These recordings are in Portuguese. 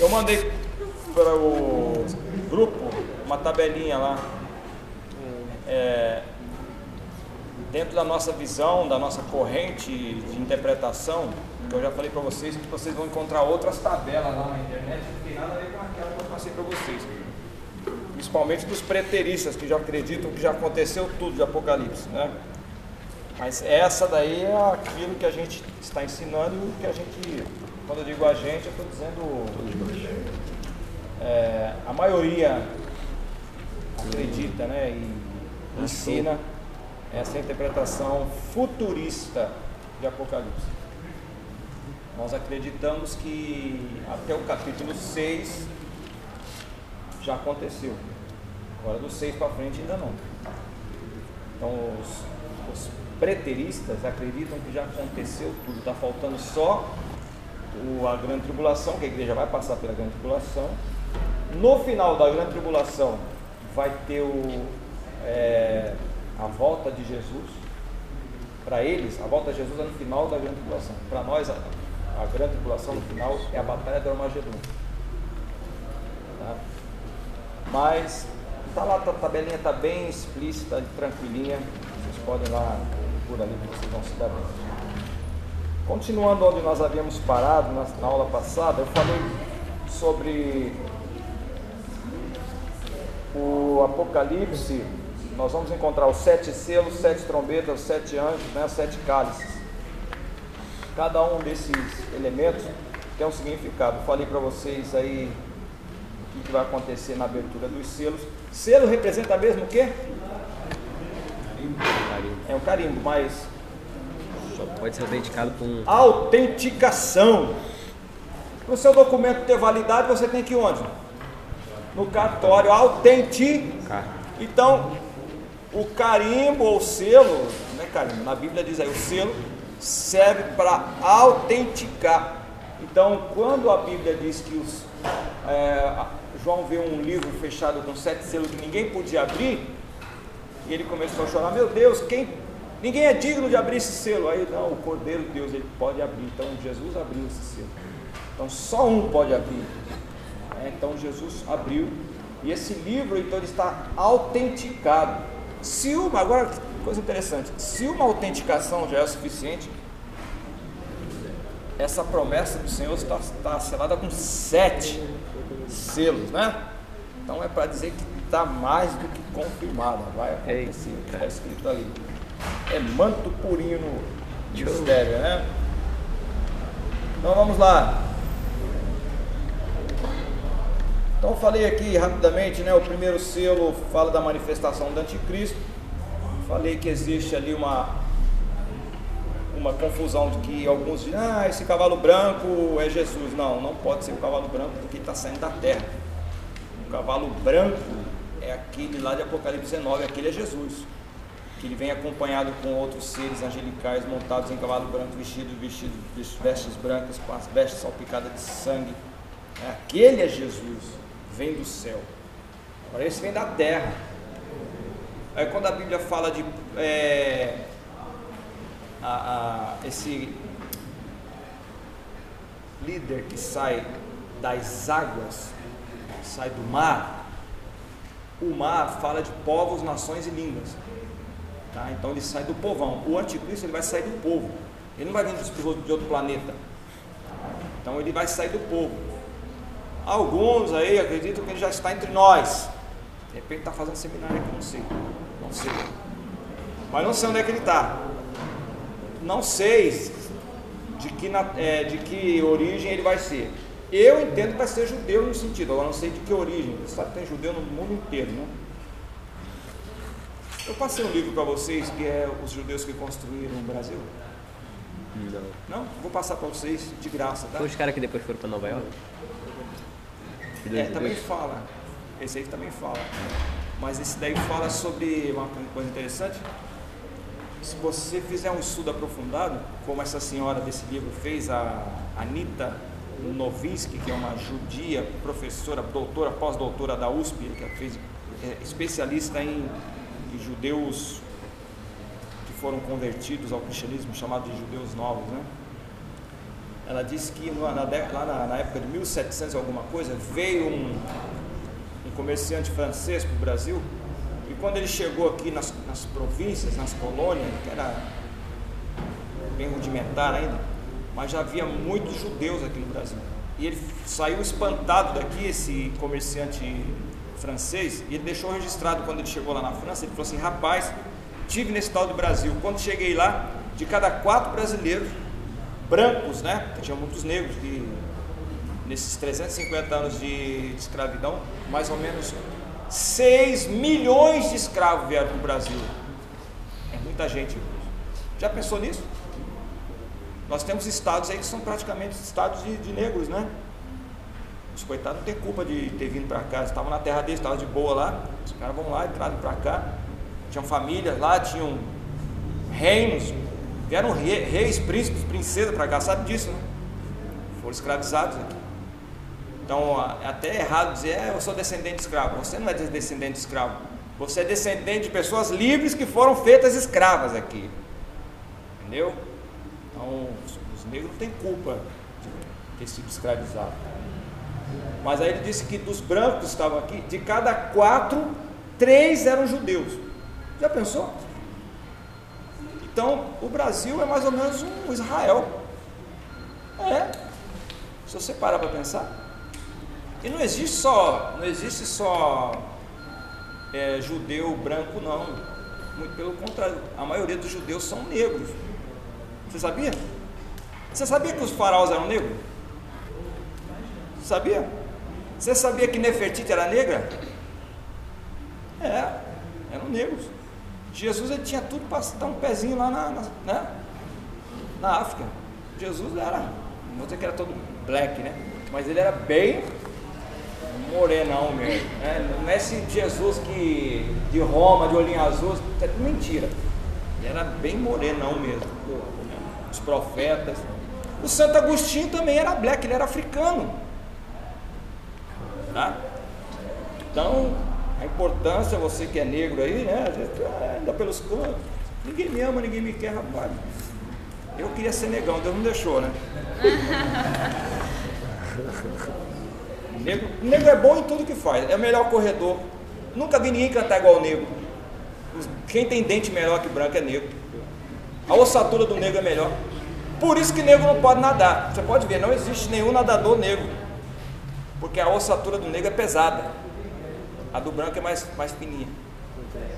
Eu mandei para o grupo uma tabelinha lá. É, dentro da nossa visão, da nossa corrente de interpretação, eu já falei para vocês que vocês vão encontrar outras tabelas lá na internet que não tem nada a ver com aquela que eu passei para vocês. Principalmente dos preteristas que já acreditam que já aconteceu tudo de Apocalipse, né? Mas essa daí é aquilo que a gente está ensinando e que a gente, quando eu digo a gente, eu estou dizendo é, a maioria acredita né, e ensina essa interpretação futurista de Apocalipse. Nós acreditamos que até o capítulo 6 já aconteceu. Agora do 6 para frente ainda não. Então os, os preteristas acreditam que já aconteceu tudo, está faltando só o, a grande tribulação, que a igreja vai passar pela grande tribulação. No final da grande tribulação vai ter o, é, a volta de Jesus. Para eles, a volta de Jesus é no final da grande tribulação. Para nós, a, a, grande tribulação no final é a batalha do Armagedon. Tá? Mas tá lá, a tabelinha está bem explícita, tranquilinha. Vocês podem lá por ali que vocês vão se dar bem. Continuando onde nós havíamos parado na, na aula passada, eu falei sobre o Apocalipse. Nós vamos encontrar os sete selos, sete trombetas, sete anjos, né, sete cálices. Cada um desses elementos tem um significado. Eu falei para vocês aí o que vai acontecer na abertura dos selos. Selo representa mesmo o quê? É um carimbo, mas. Pode ser autenticado com. Autenticação. Para o seu documento ter validade, você tem que ir onde? No cartório, autenticar. Então, o carimbo ou selo, não é carimbo, na Bíblia diz aí, o selo serve para autenticar. Então, quando a Bíblia diz que os, é, João vê um livro fechado com sete selos que ninguém podia abrir, e ele começou a chorar: Meu Deus, quem, ninguém é digno de abrir esse selo. Aí, não, o Cordeiro de Deus ele pode abrir. Então, Jesus abriu esse selo. Então, só um pode abrir. É, então, Jesus abriu. E esse livro, então, ele está autenticado. Se uma, agora, coisa interessante: se uma autenticação já é suficiente, essa promessa do Senhor está, está selada com sete selos, né? Então é para dizer que está mais do que confirmada, vai acontecer, está escrito ali. É manto purinho no mistério, né? Então vamos lá. Então falei aqui rapidamente, né? O primeiro selo fala da manifestação do anticristo. Falei que existe ali uma uma confusão de que alguns dizem, ah, esse cavalo branco é Jesus. Não, não pode ser o cavalo branco porque está saindo da terra. O cavalo branco é aquele lá de Apocalipse 19, aquele é Jesus. Que ele vem acompanhado com outros seres angelicais montados em cavalo branco, vestidos, vestidos, vestes brancas, com as vestes salpicadas de sangue. É, aquele é Jesus, vem do céu. Agora esse vem da terra. Aí quando a Bíblia fala de é, a, a, esse líder que sai das águas, sai do mar, o mar fala de povos, nações e línguas. Tá? Então ele sai do povão. O anticristo ele vai sair do povo. Ele não vai vir de outro planeta. Então ele vai sair do povo. Alguns aí acreditam que ele já está entre nós. De repente está fazendo seminário aqui, não sei. Não sei. Mas não sei onde é que ele está. Não sei de que, é, de que origem ele vai ser. Eu entendo que vai ser judeu no sentido, agora não sei de que origem. Você sabe que tem judeu no mundo inteiro, né? Eu passei um livro para vocês que é Os Judeus que Construíram o Brasil. Não. Não? Vou passar para vocês de graça, tá? Foi os caras que depois foram para Nova York? É, também fala. Esse aí também fala. Mas esse daí fala sobre uma coisa interessante. Se você fizer um estudo aprofundado, como essa senhora desse livro fez, a Anita Novinsky, que é uma judia, professora, doutora, pós-doutora da USP, que fez é, especialista em, em, judeus que foram convertidos ao cristianismo, chamado de judeus novos, né? ela disse que lá na, na, época de 1700 alguma coisa, veio um, um comerciante francês para o Brasil, e quando ele chegou aqui nas, nas províncias, nas colônias, que era bem rudimentar ainda, mas já havia muitos judeus aqui no Brasil. E ele saiu espantado daqui, esse comerciante francês, e ele deixou registrado quando ele chegou lá na França, ele falou assim, rapaz, tive nesse tal do Brasil, quando cheguei lá, de cada quatro brasileiros, brancos, né, tinha muitos negros, que nesses 350 anos de, de escravidão, mais ou menos 6 milhões de escravos vieram para o Brasil. É muita gente. Já pensou nisso? Nós temos estados aí que são praticamente estados de, de negros, né? Os coitados não têm culpa de ter vindo para cá, estavam na terra deles, estavam de boa lá. Os caras vão lá, entraram para cá. Tinham famílias lá, tinham reinos, vieram reis, príncipes, princesas para cá, sabe disso, né? Foram escravizados aqui. Então é até errado dizer, é, eu sou descendente de escravo. Você não é descendente de escravo. Você é descendente de pessoas livres que foram feitas escravas aqui. Entendeu? Então, os negros não têm culpa de ter sido escravizados. Mas aí ele disse que dos brancos que estavam aqui, de cada quatro, três eram judeus. Já pensou? Então, o Brasil é mais ou menos um Israel. É. Se você parar para pensar. E não existe só, não existe só é, judeu branco, não. Muito pelo contrário, a maioria dos judeus são negros. Você sabia? Você sabia que os faraós eram negros? Sabia? Você sabia que Nefertiti era negra? É, eram negros. Jesus ele tinha tudo para dar um pezinho lá na, na, né? na África. Jesus era, não vou dizer que era todo black, né? Mas ele era bem morenão mesmo. Né? Não é esse Jesus que de Roma, de olhinho azul, é mentira. Ele era bem morenão mesmo os profetas. O Santo Agostinho também era black, ele era africano. Tá? Então, a importância, você que é negro aí, né? Ainda pelos cantos. Ninguém me ama, ninguém me quer, rapaz. Eu queria ser negão, Deus não deixou, né? negro, negro é bom em tudo que faz, é o melhor corredor. Nunca vi ninguém cantar igual o negro. Quem tem dente melhor que branco é negro. A ossatura do negro é melhor. Por isso que negro não pode nadar. Você pode ver, não existe nenhum nadador negro. Porque a ossatura do negro é pesada. A do branco é mais, mais fininha.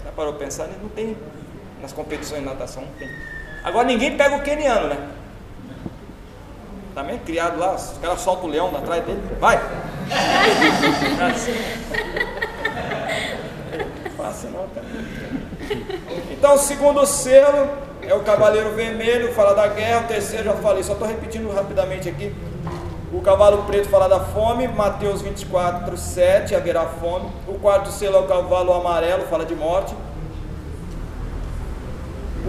Já parou para pensar? Não tem. Nas competições de natação não tem. Agora ninguém pega o queniano, né? Também criado lá, os caras soltam o leão atrás dele. Vai! Fácil não, cara. Então, segundo selo, é o cavaleiro vermelho, fala da guerra, o terceiro já falei, só estou repetindo rapidamente aqui. O cavalo preto fala da fome, Mateus 24, 7, haverá fome. O quarto selo é o cavalo amarelo, fala de morte.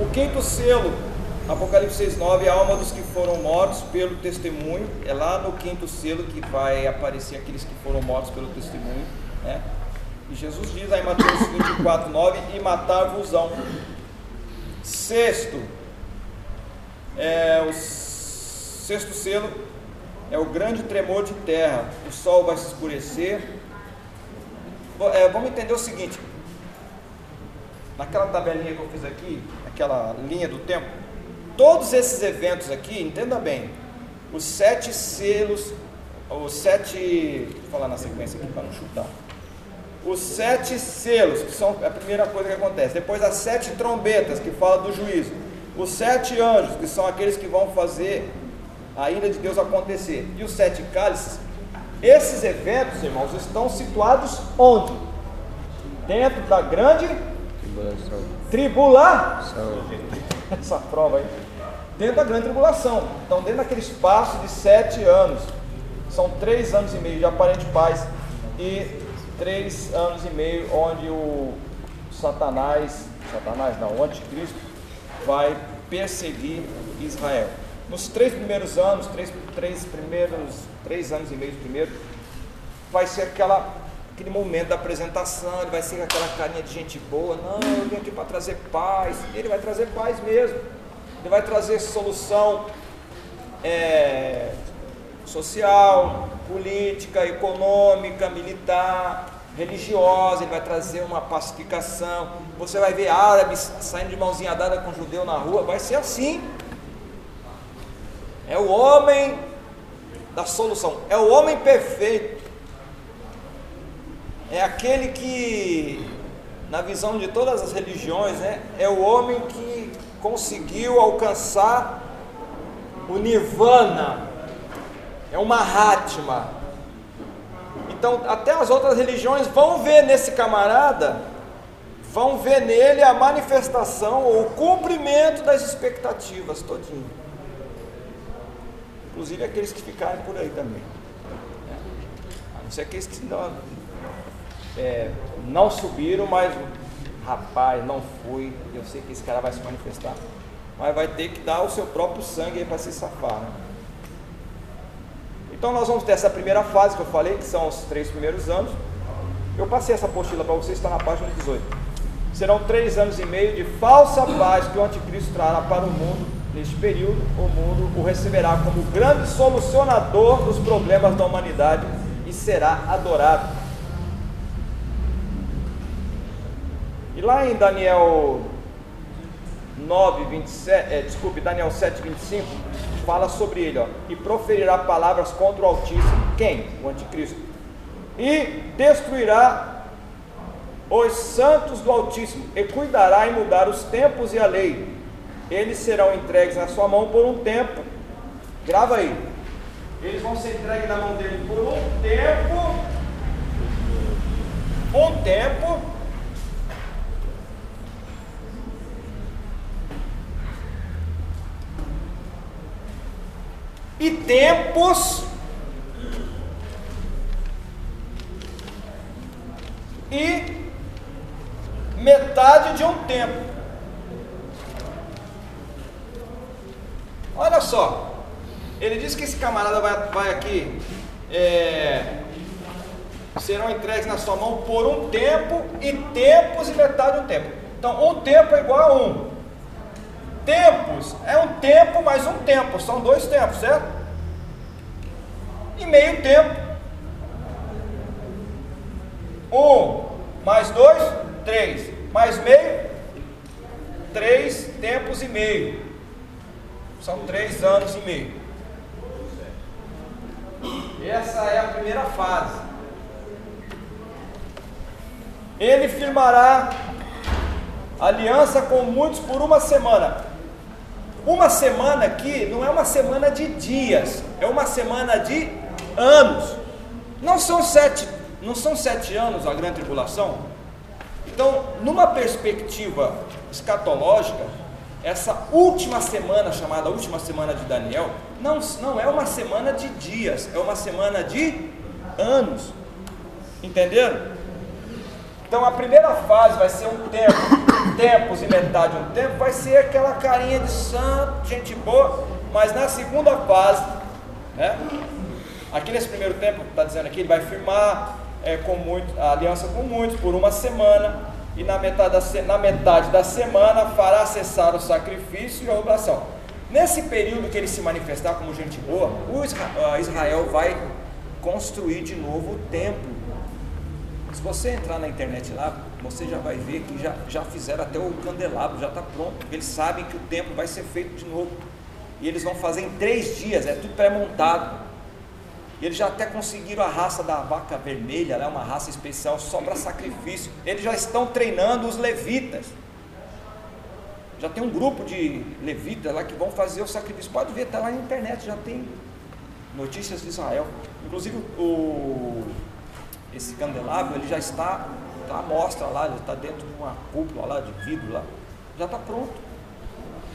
O quinto selo, Apocalipse 6, 9, a alma dos que foram mortos pelo testemunho. É lá no quinto selo que vai aparecer aqueles que foram mortos pelo testemunho. Né? E Jesus diz aí em Mateus 24, 9: E matar-vos-ão Sexto, é, o sexto selo é o grande tremor de terra. O sol vai se escurecer. É, vamos entender o seguinte: naquela tabelinha que eu fiz aqui, aquela linha do tempo, todos esses eventos aqui, entenda bem, os sete selos, os sete. Vou falar na sequência aqui para não chutar os sete selos, que são a primeira coisa que acontece. Depois as sete trombetas, que fala do juízo. Os sete anjos, que são aqueles que vão fazer a ira de Deus acontecer. E os sete cálices. Esses eventos, irmãos, estão situados onde? Dentro da grande tribulação. Essa prova aí. Dentro da grande tribulação. Então, dentro daquele espaço de sete anos, são três anos e meio de aparente paz e três anos e meio onde o Satanás, Satanás não, o anticristo, vai perseguir Israel. Nos três primeiros anos, três, três primeiros, três anos e meio primeiro, vai ser aquela, aquele momento da apresentação, ele vai ser aquela carinha de gente boa, não, eu vim aqui para trazer paz, ele vai trazer paz mesmo, ele vai trazer solução é, social, política, econômica, militar, religiosa, ele vai trazer uma pacificação. Você vai ver árabes saindo de mãozinha dada com judeu na rua, vai ser assim. É o homem da solução, é o homem perfeito. É aquele que, na visão de todas as religiões, né, é o homem que conseguiu alcançar o nirvana, é uma Mahatma. Então, até as outras religiões vão ver nesse camarada, vão ver nele a manifestação ou o cumprimento das expectativas todinho. Inclusive aqueles que ficarem por aí também. A não ser aqueles que não, é, não subiram, mas rapaz, não fui, eu sei que esse cara vai se manifestar. Mas vai ter que dar o seu próprio sangue para se safar. Né? Então nós vamos ter essa primeira fase que eu falei, que são os três primeiros anos. Eu passei essa apostila para vocês, está na página 18. Serão três anos e meio de falsa paz que o anticristo trará para o mundo. Neste período, o mundo o receberá como grande solucionador dos problemas da humanidade e será adorado. E lá em Daniel 9, 27, é, desculpe, Daniel 7, 25, fala sobre ele, ó, e proferirá palavras contra o Altíssimo, quem? O anticristo. E destruirá os santos do Altíssimo, e cuidará em mudar os tempos e a lei. Eles serão entregues na sua mão por um tempo. Grava aí. Eles vão ser entregues na mão dele por um tempo. Um tempo e tempos e metade de um tempo. Olha só, ele diz que esse camarada vai, vai aqui, é, serão entregues na sua mão por um tempo e tempos e metade de um tempo. Então, um tempo é igual a um. Tempos é um tempo mais um tempo, são dois tempos, certo? E meio tempo. Um mais dois, três. Mais meio, três tempos e meio. São três anos e meio. Essa é a primeira fase. Ele firmará aliança com muitos por uma semana. Uma semana aqui não é uma semana de dias, é uma semana de anos. Não são sete, não são sete anos a grande tribulação. Então, numa perspectiva escatológica, essa última semana, chamada última semana de Daniel, não, não é uma semana de dias, é uma semana de anos. Entenderam? Então a primeira fase vai ser um tempo, tempos e metade um tempo, vai ser aquela carinha de santo, gente boa, mas na segunda fase, né? Aqui nesse primeiro tempo, está dizendo aqui, ele vai firmar é, com muito, a aliança com muitos por uma semana, e na metade, da, na metade da semana fará cessar o sacrifício e a oblação. Nesse período que ele se manifestar como gente boa, o Israel vai construir de novo o templo se você entrar na internet lá, você já vai ver que já, já fizeram até o candelabro, já está pronto, porque eles sabem que o templo vai ser feito de novo. E eles vão fazer em três dias, é tudo pré-montado. Eles já até conseguiram a raça da vaca vermelha, é uma raça especial só para sacrifício. Eles já estão treinando os levitas. Já tem um grupo de levitas lá que vão fazer o sacrifício. Pode ver, está lá na internet, já tem notícias de Israel. Inclusive o esse candelabro ele já está, está à mostra lá, ele está dentro de uma cúpula lá de vidro lá, já está pronto.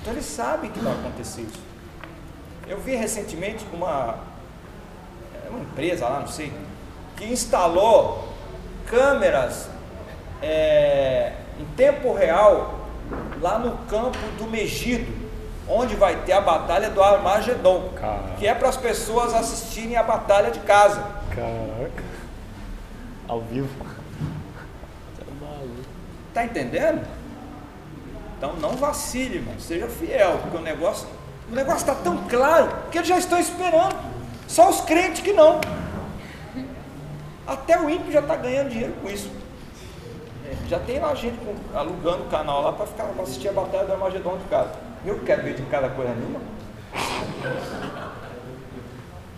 Então ele sabe que vai acontecer isso. Eu vi recentemente uma, é uma empresa lá, não sei, que instalou câmeras é, em tempo real lá no campo do Megido, onde vai ter a batalha do Armagedon, Caraca. que é para as pessoas assistirem a batalha de casa. Caraca. Ao vivo. Tá entendendo? Então não vacile, irmão. Seja fiel, porque o negócio O negócio está tão claro que eles já estão esperando. Só os crentes que não. Até o ímpio já está ganhando dinheiro com isso. Já tem lá gente alugando o canal lá para ficar pra assistir a batalha do Armagedon de casa. Eu quero ver de cada coisa nenhuma.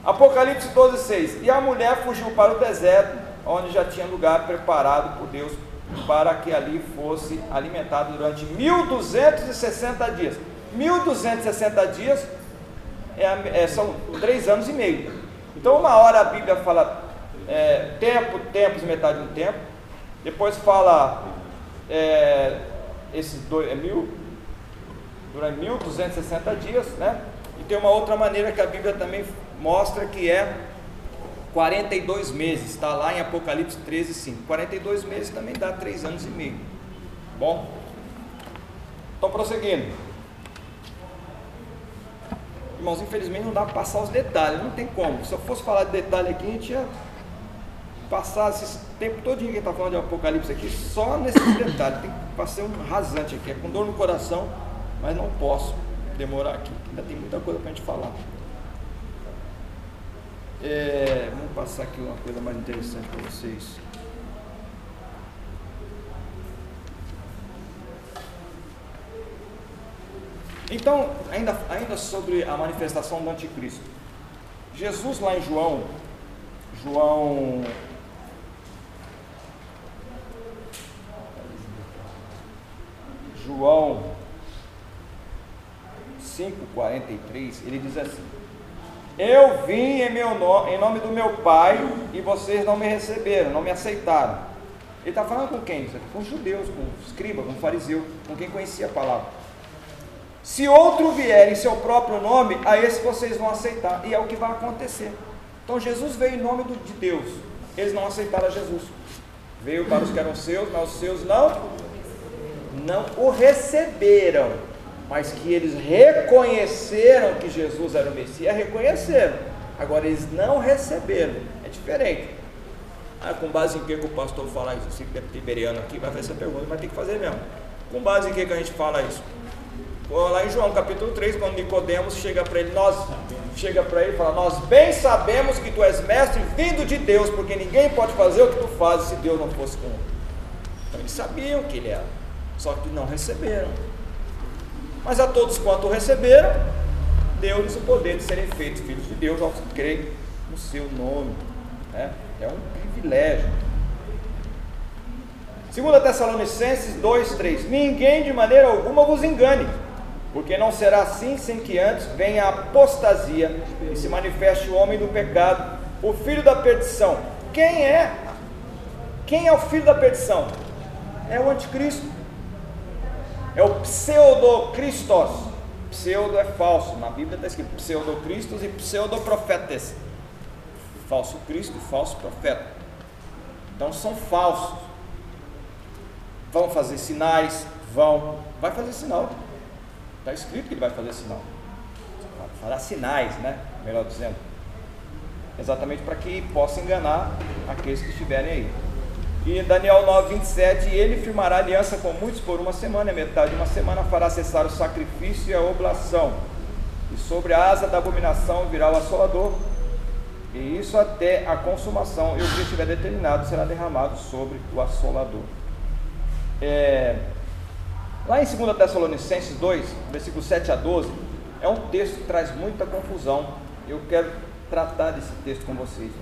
Apocalipse 12, 6. E a mulher fugiu para o deserto, onde já tinha lugar preparado por Deus para que ali fosse alimentado durante 1260 dias. 1260 dias é, é, são três anos e meio. Então, uma hora a Bíblia fala é, tempo, tempos, metade de um tempo. Depois fala é, esses dois, é mil, durante 1260 dias, né? E tem uma outra maneira que a Bíblia também mostra que é 42 meses, está lá em Apocalipse 13, 5. 42 meses também dá 3 anos e meio. Bom? Então, prosseguindo. Irmãos, infelizmente não dá para passar os detalhes, não tem como. Se eu fosse falar de detalhe aqui, a gente ia passar esse tempo todo que a gente está falando de Apocalipse aqui, só nesse detalhe. Tem que passar um rasante aqui, é com dor no coração, mas não posso demorar aqui, ainda tem muita coisa para a gente falar. É, vamos passar aqui uma coisa mais interessante para vocês. Então, ainda, ainda sobre a manifestação do anticristo. Jesus lá em João, João João 5,43, ele diz assim: eu vim em, meu nome, em nome do meu Pai e vocês não me receberam, não me aceitaram. Ele está falando com quem? Com os judeus, com os escribas, com o fariseu, com quem conhecia a palavra. Se outro vier em seu próprio nome, a esse vocês vão aceitar. E é o que vai acontecer. Então Jesus veio em nome de Deus. Eles não aceitaram Jesus. Veio para os que eram seus, mas os seus não, não o receberam mas que eles reconheceram que Jesus era o Messias, reconheceram. Agora eles não receberam. É diferente. Ah, com base em que, que o pastor fala isso? Se é tiberiano aqui, vai fazer essa pergunta, mas tem que fazer mesmo. Com base em que, que a gente fala isso? Lá em João capítulo 3, quando Nicodemos chega para ele, nós chega para ele e fala, nós bem sabemos que tu és mestre vindo de Deus, porque ninguém pode fazer o que tu fazes se Deus não fosse com ele. Então eles sabiam que ele era, só que não receberam. Mas a todos quanto receberam, deu-lhes o poder de serem feitos filhos de Deus que creem no seu nome. Né? É um privilégio. 2 Tessalonicenses 2, 3: Ninguém de maneira alguma vos engane, porque não será assim sem que antes venha a apostasia e se manifeste o homem do pecado, o filho da perdição. Quem é? Quem é o filho da perdição? É o anticristo. É o pseudocristos. Pseudo é falso. Na Bíblia está escrito pseudocristos e pseudoprofetes. Falso Cristo falso profeta. Então são falsos. Vão fazer sinais, vão. Vai fazer sinal. Está escrito que ele vai fazer sinal. Fará sinais, né? Melhor dizendo. Exatamente para que possa enganar aqueles que estiverem aí. E Daniel 9, 27, e ele firmará aliança com muitos por uma semana, e metade de uma semana fará cessar o sacrifício e a oblação. E sobre a asa da abominação virá o assolador, e isso até a consumação, e o que estiver determinado será derramado sobre o assolador. É, lá em 2 Tessalonicenses 2, versículo 7 a 12, é um texto que traz muita confusão. Eu quero tratar desse texto com vocês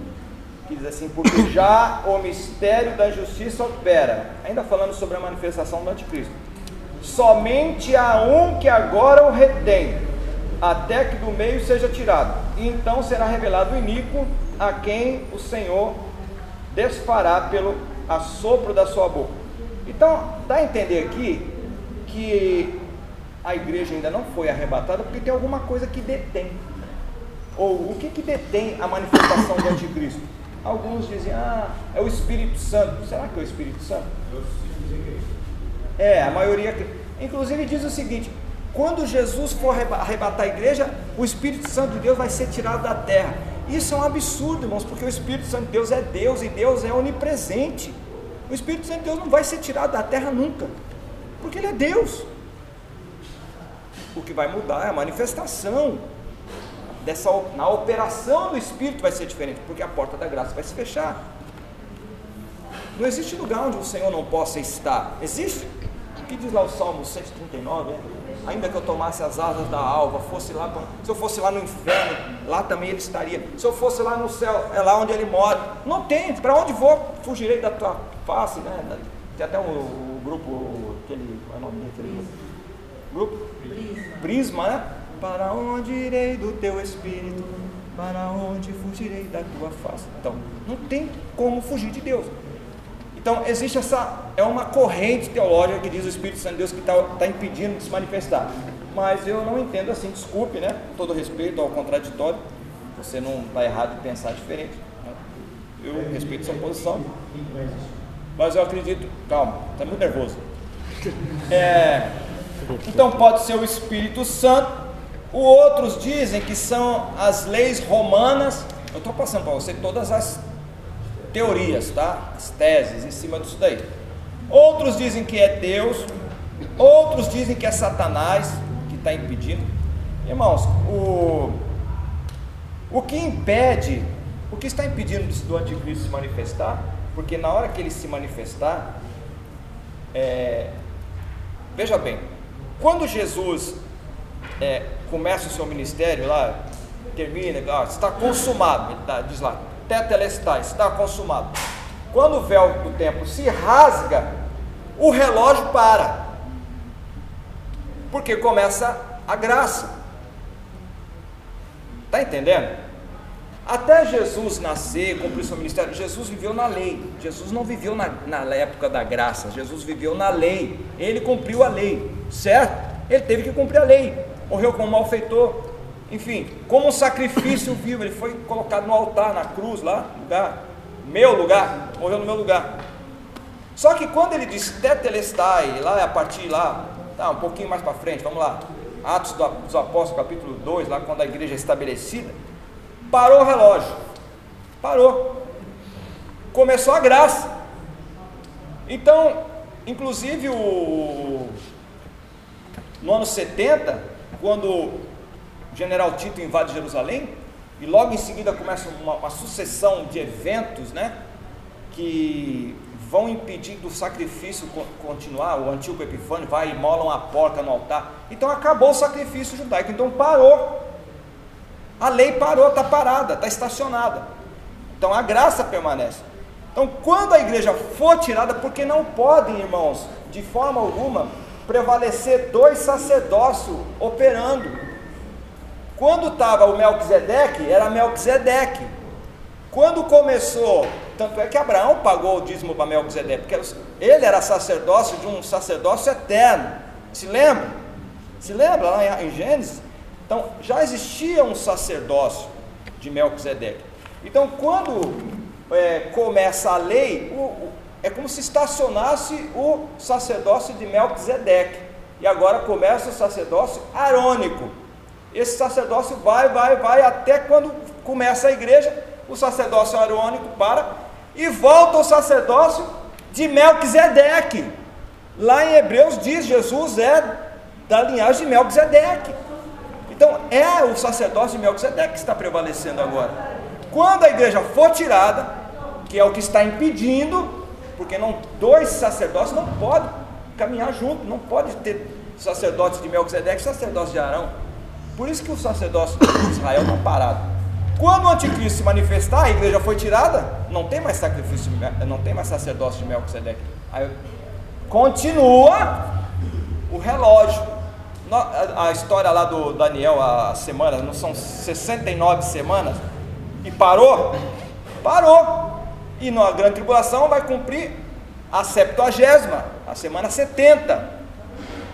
que diz assim: Porque já o mistério da justiça opera, ainda falando sobre a manifestação do anticristo. Somente há um que agora o retém, até que do meio seja tirado, e então será revelado o iníquo a quem o Senhor desfará pelo assopro da sua boca. Então, dá a entender aqui que a igreja ainda não foi arrebatada porque tem alguma coisa que detém. Ou o que, que detém a manifestação do anticristo? Alguns dizem, ah, é o Espírito Santo. Será que é o Espírito Santo? É, a maioria. Inclusive diz o seguinte: quando Jesus for arrebatar a igreja, o Espírito Santo de Deus vai ser tirado da terra. Isso é um absurdo, irmãos, porque o Espírito Santo de Deus é Deus e Deus é onipresente. O Espírito Santo de Deus não vai ser tirado da terra nunca, porque Ele é Deus. O que vai mudar é a manifestação dessa na operação do Espírito vai ser diferente, porque a porta da graça vai se fechar. Não existe lugar onde o Senhor não possa estar. Existe? O que diz lá o Salmo 139? É? Ainda que eu tomasse as asas da alva, fosse lá, se eu fosse lá no inferno, lá também ele estaria. Se eu fosse lá no céu, é lá onde ele mora. Não tem, para onde vou? Fugirei da tua face, né? Tem até o, o grupo, aquele, qual é o nome daquele grupo? Prisma. Prisma, né? Para onde irei do teu espírito? Para onde fugirei da tua face? Então, não tem como fugir de Deus. Então, existe essa, é uma corrente teológica que diz o Espírito Santo de Deus que está tá impedindo de se manifestar. Mas eu não entendo assim, desculpe, né? Com todo respeito ao contraditório, você não está errado de pensar diferente. Né? Eu respeito sua posição. Mas eu acredito, calma, está muito nervoso. É, então pode ser o Espírito Santo. O outros dizem que são as leis romanas. Eu estou passando para você todas as teorias, tá? As teses em cima disso daí. Outros dizem que é Deus, outros dizem que é Satanás que está impedindo. Irmãos, o, o que impede, o que está impedindo do anticristo se manifestar? Porque na hora que ele se manifestar, é, veja bem, quando Jesus é, começa o seu ministério lá, termina, ah, está consumado, tá, diz lá, tetelestai, está consumado. Quando o véu do templo se rasga, o relógio para. Porque começa a graça. Está entendendo? Até Jesus nascer, cumprir seu ministério, Jesus viveu na lei. Jesus não viveu na, na época da graça, Jesus viveu na lei. Ele cumpriu a lei, certo? Ele teve que cumprir a lei. Morreu como malfeitor, enfim, como um sacrifício vivo, ele foi colocado no altar, na cruz lá, lugar, meu lugar, morreu no meu lugar. Só que quando ele diz tetelestai, lá é a partir lá, tá, um pouquinho mais para frente, vamos lá, Atos dos Apóstolos, capítulo 2, lá quando a igreja é estabelecida, parou o relógio, parou, começou a graça. Então, inclusive o, no ano 70, quando general Tito invade Jerusalém, e logo em seguida começa uma, uma sucessão de eventos, né? Que vão impedir do sacrifício continuar. O antigo Epifânio vai e molam a porca no altar. Então acabou o sacrifício judaico. Então parou. A lei parou, está parada, está estacionada. Então a graça permanece. Então quando a igreja for tirada, porque não podem, irmãos, de forma alguma, prevalecer dois sacerdócios operando. Quando estava o Melquisedeque, era Melquisedeque. Quando começou, tanto é que Abraão pagou o dízimo para Melquisedeque, porque ele era sacerdócio de um sacerdócio eterno. Se lembra? Se lembra lá em Gênesis? Então já existia um sacerdócio de Melquisedeque. Então quando é, começa a lei, o, o, é como se estacionasse o sacerdócio de Melquisedeque. E agora começa o sacerdócio arônico esse sacerdócio vai, vai, vai, até quando começa a igreja, o sacerdócio arônico para e volta o sacerdócio de Melquisedeque. Lá em Hebreus diz: Jesus é da linhagem de Melquisedeque. Então é o sacerdócio de Melquisedeque que está prevalecendo agora. Quando a igreja for tirada, que é o que está impedindo, porque não dois sacerdotes não podem caminhar juntos, não pode ter sacerdote de Melquisedeque e sacerdote de Arão. Por isso que o sacerdócio de Israel está parado. Quando o anticristo se manifestar, a igreja foi tirada, não tem mais sacrifício, não tem mais sacerdócio de Melquisedeque. Aí continua o relógio. A história lá do Daniel, a semana, não são 69 semanas, e parou? Parou. E na grande tribulação vai cumprir a septuagésima, a semana 70.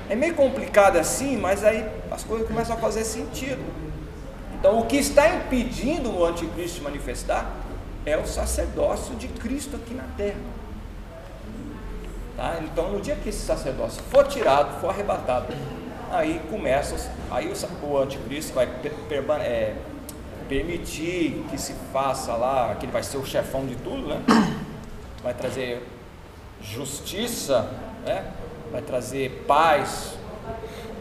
É meio complicado assim, mas aí as coisas começam a fazer sentido. Então, o que está impedindo o anticristo se manifestar é o sacerdócio de Cristo aqui na terra. Tá? Então, no dia que esse sacerdócio for tirado, for arrebatado, aí começa, aí o, o anticristo vai é, permitir que se faça lá, que ele vai ser o chefão de tudo, né? vai trazer justiça, né? vai trazer paz,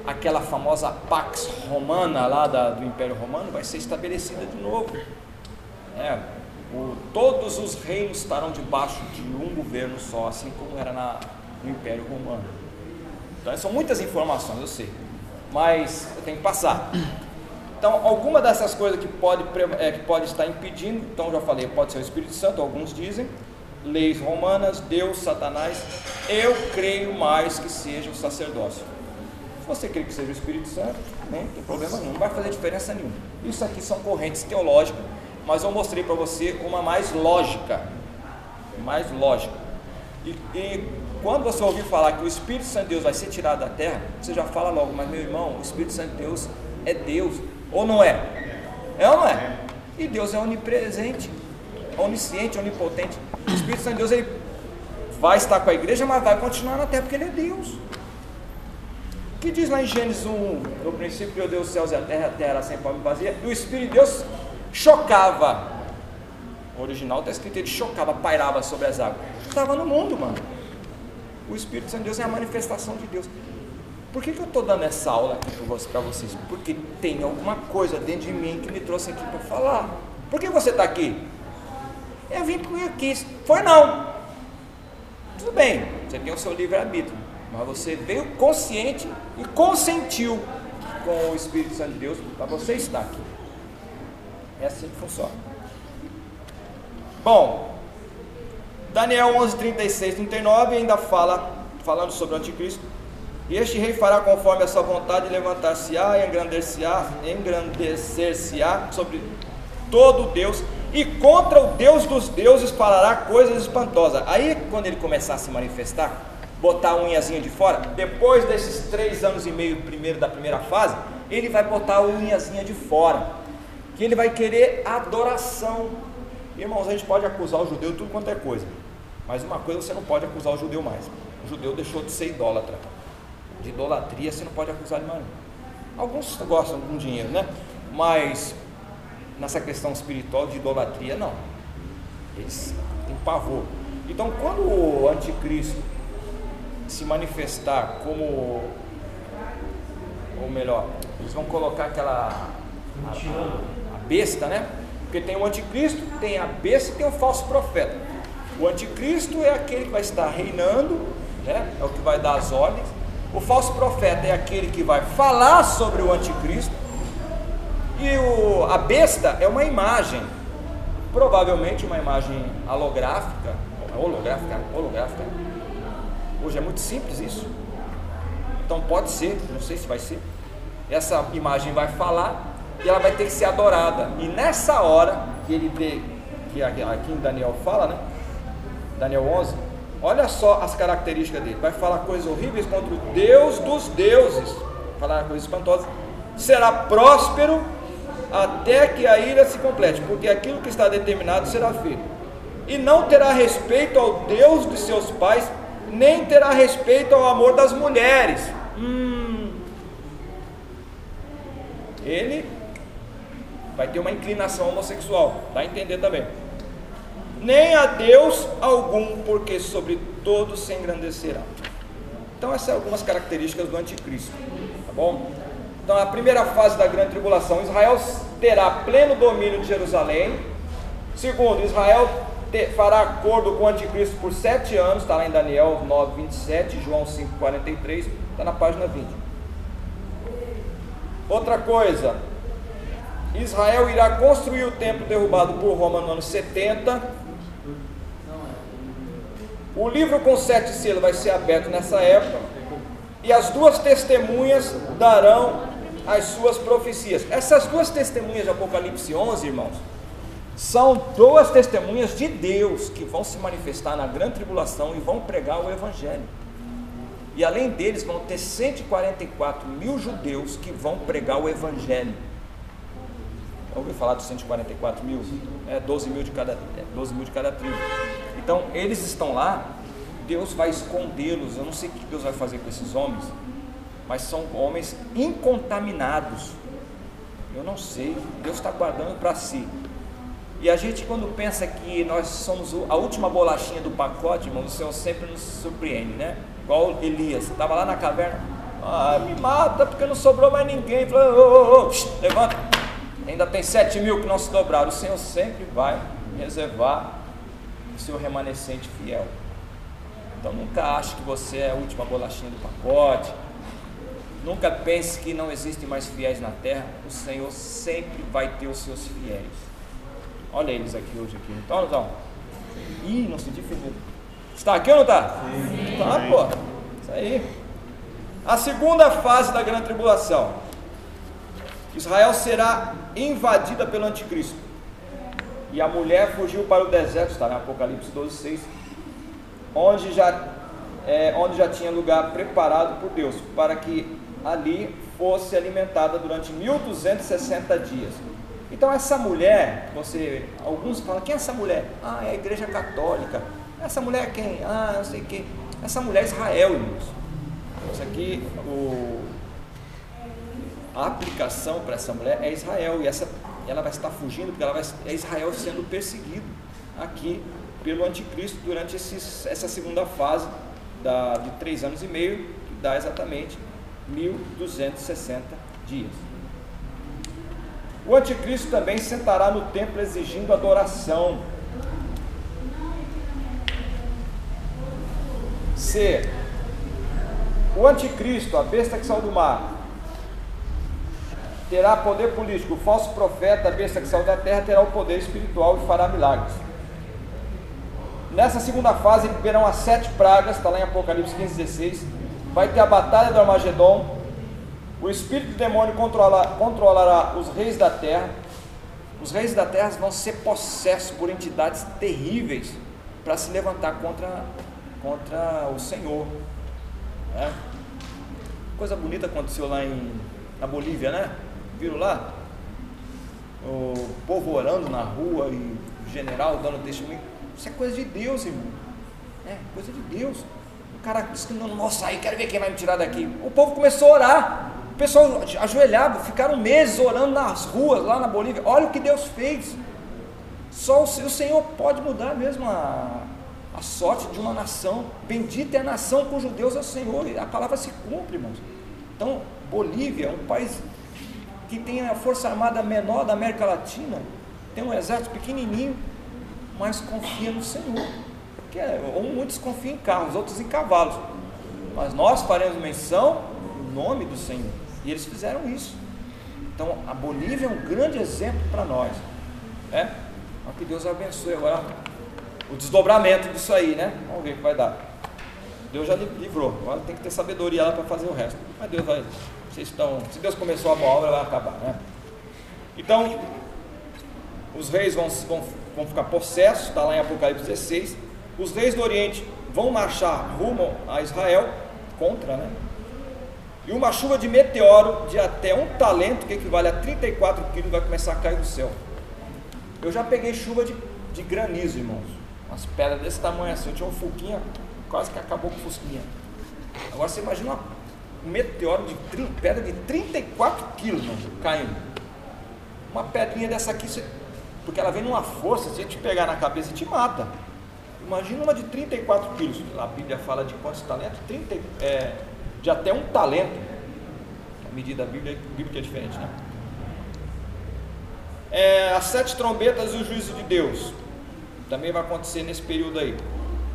aquela famosa Pax Romana lá da, do Império Romano vai ser estabelecida de novo. É, o, todos os reinos estarão debaixo de um governo só, assim como era na, no Império Romano. Então, são muitas informações, eu sei, mas eu tenho que passar. Então, alguma dessas coisas que pode, é, que pode estar impedindo, então já falei, pode ser o Espírito Santo, alguns dizem, leis romanas, Deus, Satanás. Eu creio mais que seja o sacerdócio. Se você crê que seja o Espírito Santo, não tem problema nenhum, não vai fazer diferença nenhuma. Isso aqui são correntes teológicas, mas eu mostrei para você uma mais lógica. Mais lógica. E, e, quando você ouvir falar que o Espírito Santo de Deus vai ser tirado da terra, você já fala logo, mas meu irmão, o Espírito Santo de Deus é Deus, ou não é? É ou não é? E Deus é onipresente, onisciente, onipotente. O Espírito Santo de Deus ele vai estar com a igreja, mas vai continuar na terra, porque ele é Deus. O que diz lá em Gênesis 1, no princípio criou Deus os céus e a terra, a terra era sem forma e vazia, e o Espírito de Deus chocava. O original está escrito, ele chocava, pairava sobre as águas. Estava no mundo, mano. O Espírito Santo de Deus é a manifestação de Deus. Por que, que eu estou dando essa aula aqui para vocês? Porque tem alguma coisa dentro de mim que me trouxe aqui para falar. Por que você está aqui? Eu vim porque eu quis. Foi não. Tudo bem, você tem o seu livre-arbítrio. Mas você veio consciente e consentiu com o Espírito Santo de Deus para você estar aqui. É assim que funciona. Bom, Daniel 11, 36, 39 ainda fala, falando sobre o anticristo. E este rei fará conforme a sua vontade, levantar-se-á e engrandecer-se-á engrandecer sobre todo Deus e contra o Deus dos deuses falará coisas espantosas. Aí, quando ele começar a se manifestar, botar a unhazinha de fora, depois desses três anos e meio primeiro da primeira fase, ele vai botar a unhazinha de fora, que ele vai querer adoração. Irmãos, a gente pode acusar o judeu de tudo quanto é coisa, mas uma coisa você não pode acusar o judeu mais: o judeu deixou de ser idólatra. De idolatria você não pode acusar de mais. Alguns gostam de um dinheiro, né? Mas nessa questão espiritual de idolatria, não. Eles têm pavor. Então, quando o anticristo se manifestar como, ou melhor, eles vão colocar aquela a, a, besta, né? Porque tem o anticristo, tem a besta e tem o falso profeta. O anticristo é aquele que vai estar reinando, né? É o que vai dar as ordens. O falso profeta é aquele que vai falar sobre o anticristo e o, a besta é uma imagem, provavelmente uma imagem holográfica, holográfica, holográfica. Hoje é muito simples isso. Então pode ser, não sei se vai ser. Essa imagem vai falar e ela vai ter que ser adorada. E nessa hora que ele vê, que aqui em Daniel fala, né? Daniel 11, olha só as características dele. Vai falar coisas horríveis contra o Deus dos deuses, falar coisas espantosas. Será próspero até que a ira se complete, porque aquilo que está determinado será feito. E não terá respeito ao Deus de seus pais, nem terá respeito ao amor das mulheres. Hum. Ele vai ter uma inclinação homossexual, vai entender também. Nem a Deus algum, porque sobre todos se engrandecerá. Então essas são algumas características do anticristo, tá bom? Então, a primeira fase da grande tribulação, Israel terá pleno domínio de Jerusalém. Segundo, Israel fará acordo com o anticristo por sete anos, está lá em Daniel 9, 27, João 5, 43, está na página 20. Outra coisa, Israel irá construir o templo derrubado por Roma no ano 70. O livro com sete selos vai ser aberto nessa época. E as duas testemunhas darão as suas profecias. Essas duas testemunhas de Apocalipse 11, irmãos, são duas testemunhas de Deus que vão se manifestar na grande tribulação e vão pregar o Evangelho. E além deles, vão ter 144 mil judeus que vão pregar o Evangelho. Já ouviu falar dos 144 mil? É 12 mil de cada, é 12 mil de cada tribo. Então, eles estão lá, Deus vai escondê-los. Eu não sei o que Deus vai fazer com esses homens mas são homens incontaminados. Eu não sei, Deus está guardando para si. E a gente, quando pensa que nós somos a última bolachinha do pacote, irmão, o Senhor sempre nos surpreende, né? Igual Elias, estava lá na caverna, Ah, me mata porque não sobrou mais ninguém. Fala, oh, oh, oh, levanta. Ainda tem sete mil que não se dobraram. O Senhor sempre vai reservar o seu remanescente fiel. Então nunca ache que você é a última bolachinha do pacote. Nunca pense que não existem mais fiéis na terra. O Senhor sempre vai ter os seus fiéis. Olha eles aqui hoje aqui. Então, não estão? Ih, não senti firmeza. Está aqui ou não está? Sim. Tá, pô. Isso aí. A segunda fase da grande tribulação. Israel será invadida pelo anticristo. E a mulher fugiu para o deserto, está em Apocalipse 12, 6, onde já, é, onde já tinha lugar preparado por Deus, para que ali fosse alimentada durante 1260 dias. Então essa mulher, você, alguns falam, quem é essa mulher? Ah, é a igreja católica. Essa mulher é quem? Ah, não sei quem. Essa mulher é Israel, irmãos. Isso aqui, o, a aplicação para essa mulher é Israel. E essa, ela vai estar fugindo, porque ela vai, é Israel sendo perseguido aqui pelo anticristo durante esses, essa segunda fase da, de três anos e meio, que dá exatamente 1260 dias. O anticristo também sentará no templo exigindo adoração. C. O anticristo, a besta que saiu do mar, terá poder político. O falso profeta, a besta que saiu da terra, terá o poder espiritual e fará milagres. Nessa segunda fase verão as sete pragas, está lá em Apocalipse 15, 16. Vai ter a batalha do Armagedon. O espírito do demônio controlará, controlará os reis da terra. Os reis da terra vão ser possessos por entidades terríveis para se levantar contra, contra o Senhor. É. Coisa bonita aconteceu lá em, na Bolívia, né? Viram lá? O povo orando na rua e o general dando testemunho. Isso é coisa de Deus, irmão. É, coisa de Deus. O cara disse que não, não sair, quero ver quem vai me tirar daqui. O povo começou a orar. O pessoal ajoelhado, ficaram meses orando nas ruas, lá na Bolívia. Olha o que Deus fez. Só o, o Senhor pode mudar mesmo a, a sorte de uma nação. Bendita é a nação cujo Deus é o Senhor. A palavra se cumpre, irmãos. Então, Bolívia é um país que tem a força armada menor da América Latina, tem um exército pequenininho, mas confia no Senhor. Porque é, muitos confiam em carros, outros em cavalos. Mas nós faremos menção no nome do Senhor. E eles fizeram isso. Então a Bolívia é um grande exemplo para nós. Né? que Deus abençoe agora o desdobramento disso aí, né? Vamos ver o que vai dar. Deus já livrou. Agora tem que ter sabedoria lá para fazer o resto. Mas Deus vai. Vocês estão. Se Deus começou a boa obra, vai acabar, né? Então, os reis vão, vão, vão ficar possessos, está lá em Apocalipse 16. Os reis do Oriente vão marchar rumo a Israel, contra, né? E uma chuva de meteoro de até um talento, que equivale a 34 quilos, vai começar a cair do céu. Eu já peguei chuva de, de granizo, irmãos. Umas pedras desse tamanho assim. Eu tinha um fuquinha, quase que acabou com o fusquinha. Agora você imagina uma, um meteoro de pedra de 34 quilos, caindo. Uma pedrinha dessa aqui, você, porque ela vem numa força, se te pegar na cabeça, te mata. Imagina uma de 34 quilos. A Bíblia fala de quantos talentos? 30, é, de até um talento. A medida bíblica, bíblica é diferente, né? É, as sete trombetas e o juízo de Deus. Também vai acontecer nesse período aí.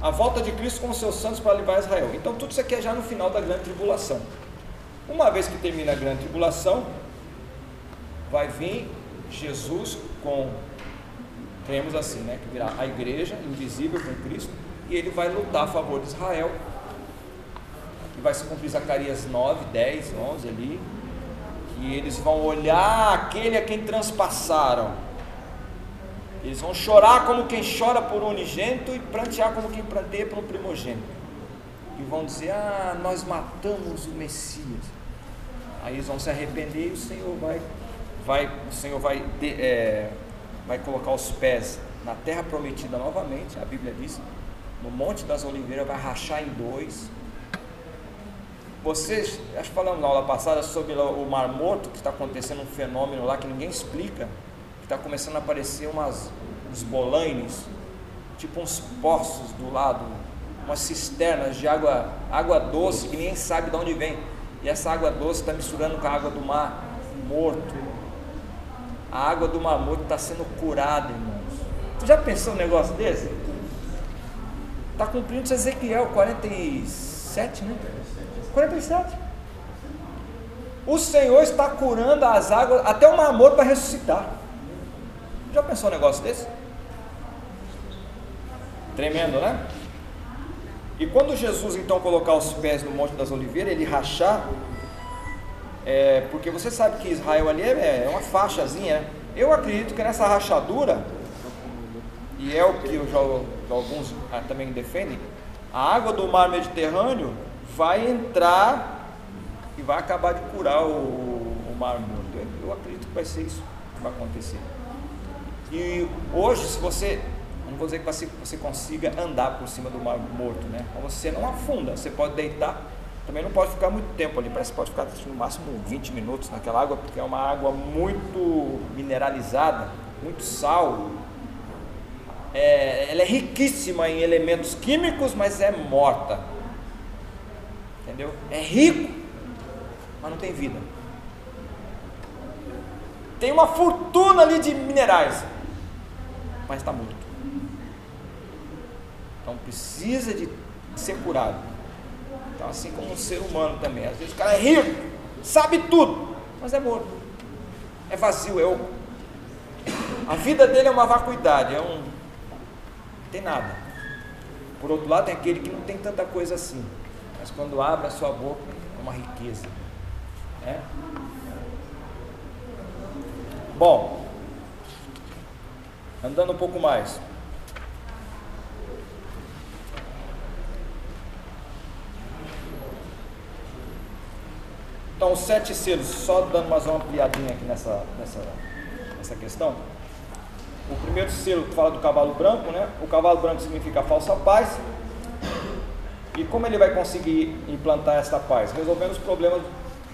A volta de Cristo com os seus santos para livrar Israel. Então tudo isso aqui é já no final da grande tribulação. Uma vez que termina a grande tribulação, vai vir Jesus com, cremos assim, né? Que virá a igreja invisível com Cristo, e ele vai lutar a favor de Israel que vai se cumprir Zacarias 9, 10, 11 ali, que eles vão olhar aquele a quem transpassaram. Eles vão chorar como quem chora por unigênito e prantear como quem pranteia um primogênito. E vão dizer: Ah, nós matamos o Messias. Aí eles vão se arrepender e o Senhor vai, vai, o Senhor vai, de, é, vai colocar os pés na terra prometida novamente. A Bíblia diz: no Monte das Oliveiras vai rachar em dois vocês, acho que falamos na aula passada sobre o Mar Morto, que está acontecendo um fenômeno lá que ninguém explica, está começando a aparecer umas, uns bolaines, tipo uns poços do lado, umas cisternas de água, água doce que ninguém sabe de onde vem. E essa água doce está misturando com a água do mar morto. A água do mar morto está sendo curada, irmãos. Tu já pensou um negócio desse? Está cumprindo Ezequiel 47, né? 47. O Senhor está curando as águas, até o mar morto para ressuscitar. Já pensou um negócio desse? Tremendo, né? E quando Jesus então colocar os pés no Monte das Oliveiras, ele rachar, é, porque você sabe que Israel ali é, é uma faixazinha, né? eu acredito que nessa rachadura, e é o que eu já, alguns ah, também defendem, a água do mar Mediterrâneo vai entrar e vai acabar de curar o, o mar morto. Eu acredito que vai ser isso que vai acontecer. E hoje, se você não vou dizer que você, você consiga andar por cima do mar morto, né? Mas você não afunda, você pode deitar, também não pode ficar muito tempo ali, parece que pode ficar no máximo 20 minutos naquela água, porque é uma água muito mineralizada, muito sal. É, ela é riquíssima em elementos químicos, mas é morta. Entendeu? É rico, mas não tem vida. Tem uma fortuna ali de minerais, mas está morto. Então precisa de ser curado. Então, assim como um ser humano também. Às vezes o cara é rico, sabe tudo, mas é morto. É vazio, é. A vida dele é uma vacuidade, é um. Não tem nada. Por outro lado, tem aquele que não tem tanta coisa assim. Mas quando abre a sua boca, é uma riqueza. Né? Bom, andando um pouco mais. Então, os sete selos, só dando mais uma ampliadinha aqui nessa, nessa, nessa questão. O primeiro selo fala do cavalo branco, né? O cavalo branco significa falsa paz. E como ele vai conseguir implantar esta paz? Resolvendo os problemas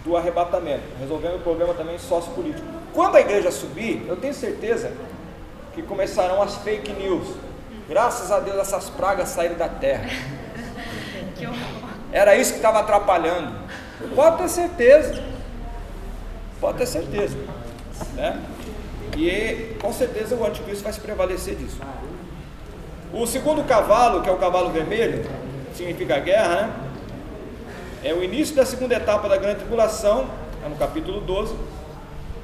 do arrebatamento, resolvendo o problema também sociopolítico. Quando a igreja subir, eu tenho certeza que começarão as fake news. Graças a Deus essas pragas saíram da terra. Era isso que estava atrapalhando. Pode ter certeza. Pode ter certeza. Né? E com certeza o anticristo vai se prevalecer disso. O segundo cavalo, que é o cavalo vermelho, significa guerra, né? É o início da segunda etapa da grande tribulação, é no capítulo 12.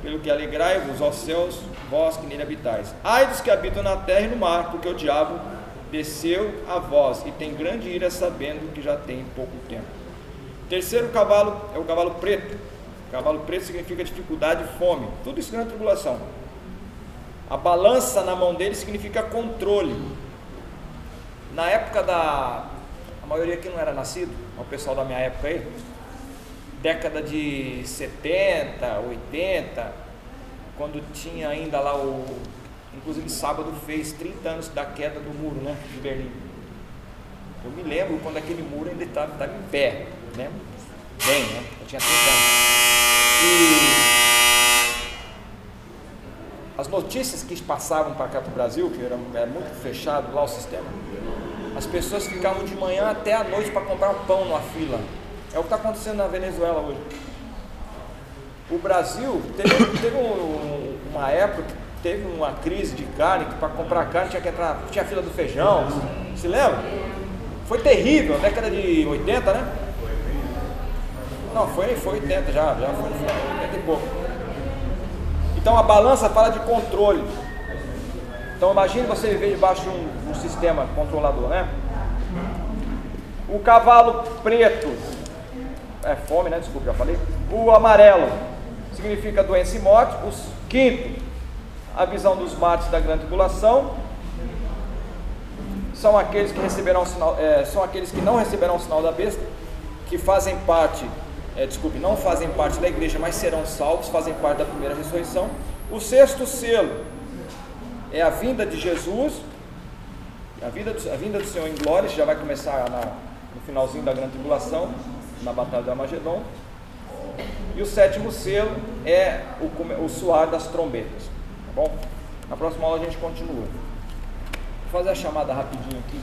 Pelo que alegrai-vos aos céus, vós que nele habitais. Ai dos que habitam na terra e no mar, porque o diabo desceu a vós e tem grande ira, sabendo que já tem pouco tempo. Terceiro cavalo é o cavalo preto. Cavalo preto significa dificuldade e fome. Tudo isso é tribulação. A balança na mão dele significa controle. Na época da. A maioria aqui não era nascido, o pessoal da minha época aí. Década de 70, 80, quando tinha ainda lá o. Inclusive sábado fez 30 anos da queda do muro né, de Berlim. Eu me lembro quando aquele muro ainda estava, em pé né? Bem, né? Eu tinha 30 anos. E as notícias que passavam para cá para o Brasil, que era, era, muito fechado lá o sistema, as pessoas ficavam de manhã até a noite para comprar pão numa fila. É o que está acontecendo na Venezuela hoje. O Brasil teve, teve um, uma época que teve uma crise de carne, que para comprar carne tinha que entrar, tinha fila do feijão, se lembra? Foi terrível, década de 80, né? Não, foi, foi 80 já, já foi 80 e pouco. Então a balança fala de controle. Então imagine você viver debaixo de um, um sistema controlador, né? O cavalo preto, é fome, né? Desculpa, já falei. O amarelo significa doença e morte. O quinto, a visão dos mates da grande tribulação. São aqueles que receberão sinal, é, são aqueles que não receberão o sinal da besta, que fazem parte é, desculpe, não fazem parte da igreja, mas serão salvos, fazem parte da primeira ressurreição. O sexto selo é a vinda de Jesus, a vinda do, a vinda do Senhor em glória, já vai começar na, no finalzinho da grande tribulação, na batalha do Armagedon. E o sétimo selo é o, o suar das trombetas. Tá bom? Na próxima aula a gente continua. Vou fazer a chamada rapidinho aqui.